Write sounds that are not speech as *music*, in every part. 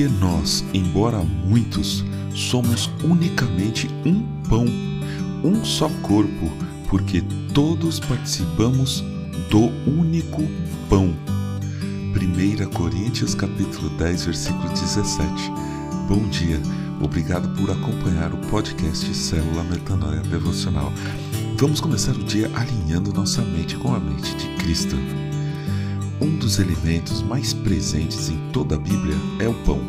Porque nós, embora muitos, somos unicamente um pão, um só corpo, porque todos participamos do único pão. 1 Coríntios capítulo 10, versículo 17. Bom dia. Obrigado por acompanhar o podcast Célula Metanoia Devocional. Vamos começar o dia alinhando nossa mente com a mente de Cristo. Um dos elementos mais presentes em toda a Bíblia é o pão.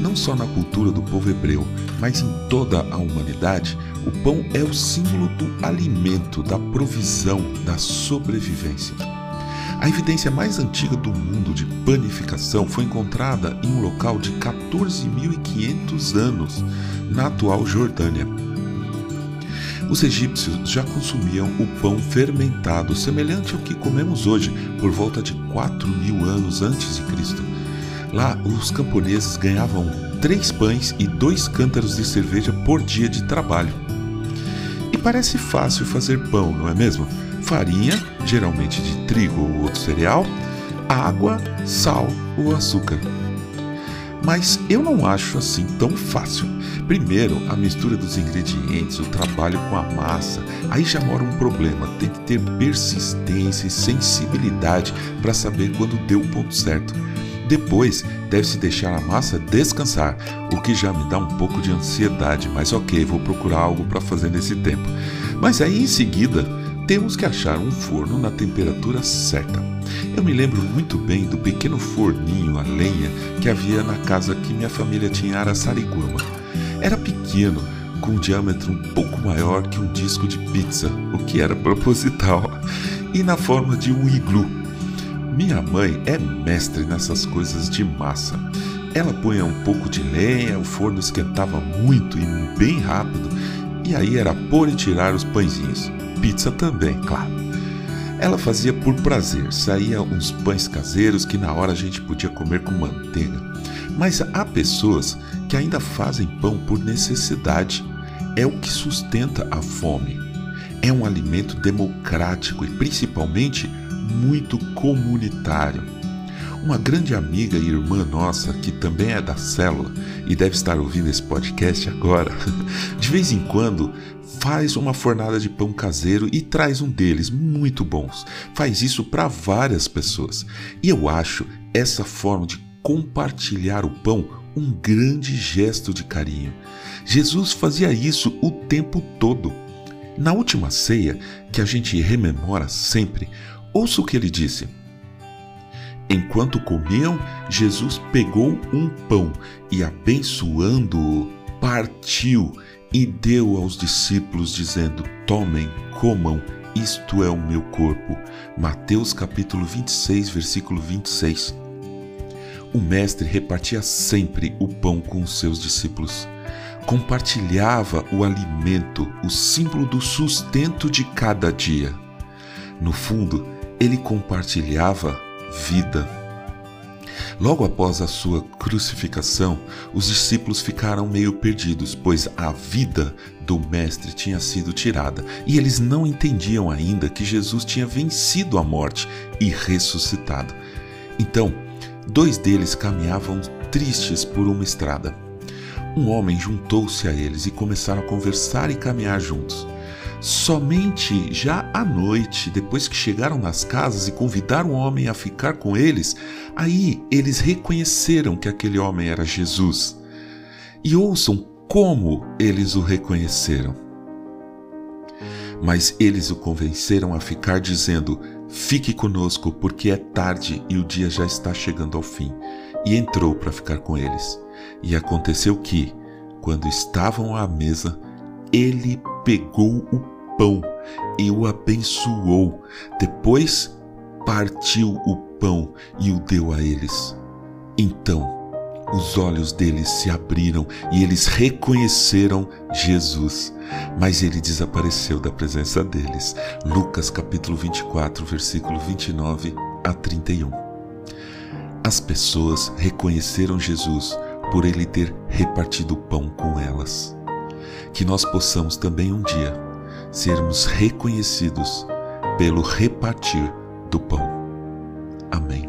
Não só na cultura do povo hebreu, mas em toda a humanidade, o pão é o símbolo do alimento, da provisão, da sobrevivência. A evidência mais antiga do mundo de panificação foi encontrada em um local de 14.500 anos, na atual Jordânia. Os egípcios já consumiam o pão fermentado, semelhante ao que comemos hoje, por volta de 4 mil anos antes de Cristo. Lá, os camponeses ganhavam três pães e dois cântaros de cerveja por dia de trabalho. E parece fácil fazer pão, não é mesmo? Farinha, geralmente de trigo ou outro cereal, água, sal ou açúcar. Mas eu não acho assim tão fácil. Primeiro, a mistura dos ingredientes, o trabalho com a massa. Aí já mora um problema. Tem que ter persistência e sensibilidade para saber quando deu o ponto certo. Depois, deve-se deixar a massa descansar, o que já me dá um pouco de ansiedade, mas ok, vou procurar algo para fazer nesse tempo. Mas aí em seguida, temos que achar um forno na temperatura certa. Eu me lembro muito bem do pequeno forninho a lenha que havia na casa que minha família tinha em Araçariguama. Era pequeno, com um diâmetro um pouco maior que um disco de pizza, o que era proposital, *laughs* e na forma de um iglu. Minha mãe é mestre nessas coisas de massa. Ela punha um pouco de lenha, o forno esquentava muito e bem rápido, e aí era pôr e tirar os pãezinhos. Pizza também, claro. Ela fazia por prazer, saía uns pães caseiros que na hora a gente podia comer com manteiga. Mas há pessoas que ainda fazem pão por necessidade. É o que sustenta a fome. É um alimento democrático e principalmente muito comunitário. Uma grande amiga e irmã nossa, que também é da célula e deve estar ouvindo esse podcast agora, *laughs* de vez em quando faz uma fornada de pão caseiro e traz um deles, muito bons. Faz isso para várias pessoas. E eu acho essa forma de compartilhar o pão um grande gesto de carinho. Jesus fazia isso o tempo todo. Na última ceia, que a gente rememora sempre, ouça o que ele disse. Enquanto comiam, Jesus pegou um pão e, abençoando-o, partiu e deu aos discípulos, dizendo: Tomem, comam, isto é o meu corpo. Mateus capítulo 26, versículo 26. O mestre repartia sempre o pão com os seus discípulos. Compartilhava o alimento, o símbolo do sustento de cada dia. No fundo, ele compartilhava vida. Logo após a sua crucificação, os discípulos ficaram meio perdidos, pois a vida do Mestre tinha sido tirada e eles não entendiam ainda que Jesus tinha vencido a morte e ressuscitado. Então, Dois deles caminhavam tristes por uma estrada. Um homem juntou-se a eles e começaram a conversar e caminhar juntos. Somente já à noite, depois que chegaram nas casas e convidaram o homem a ficar com eles, aí eles reconheceram que aquele homem era Jesus. E ouçam como eles o reconheceram. Mas eles o convenceram a ficar, dizendo: Fique conosco, porque é tarde e o dia já está chegando ao fim. E entrou para ficar com eles. E aconteceu que, quando estavam à mesa, ele pegou o pão e o abençoou. Depois partiu o pão e o deu a eles. Então, os olhos deles se abriram e eles reconheceram Jesus, mas ele desapareceu da presença deles. Lucas capítulo 24, versículo 29 a 31. As pessoas reconheceram Jesus por ele ter repartido o pão com elas que nós possamos também um dia sermos reconhecidos pelo repartir do pão. Amém.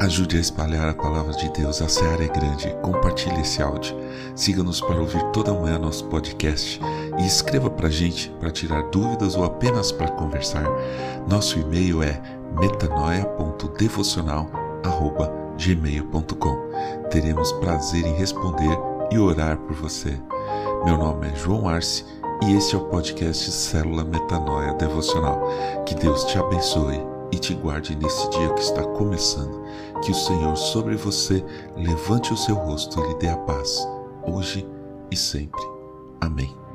Ajude a espalhar a palavra de Deus, a seara é grande. Compartilhe esse áudio. Siga-nos para ouvir toda manhã nosso podcast e escreva para a gente para tirar dúvidas ou apenas para conversar. Nosso e-mail é metanoia.devocional.com metanoia.devocional@gmail.com. Teremos prazer em responder e orar por você. Meu nome é João Arce e este é o podcast Célula Metanoia Devocional. Que Deus te abençoe e te guarde nesse dia que está começando. Que o Senhor sobre você levante o seu rosto e lhe dê a paz, hoje e sempre. Amém.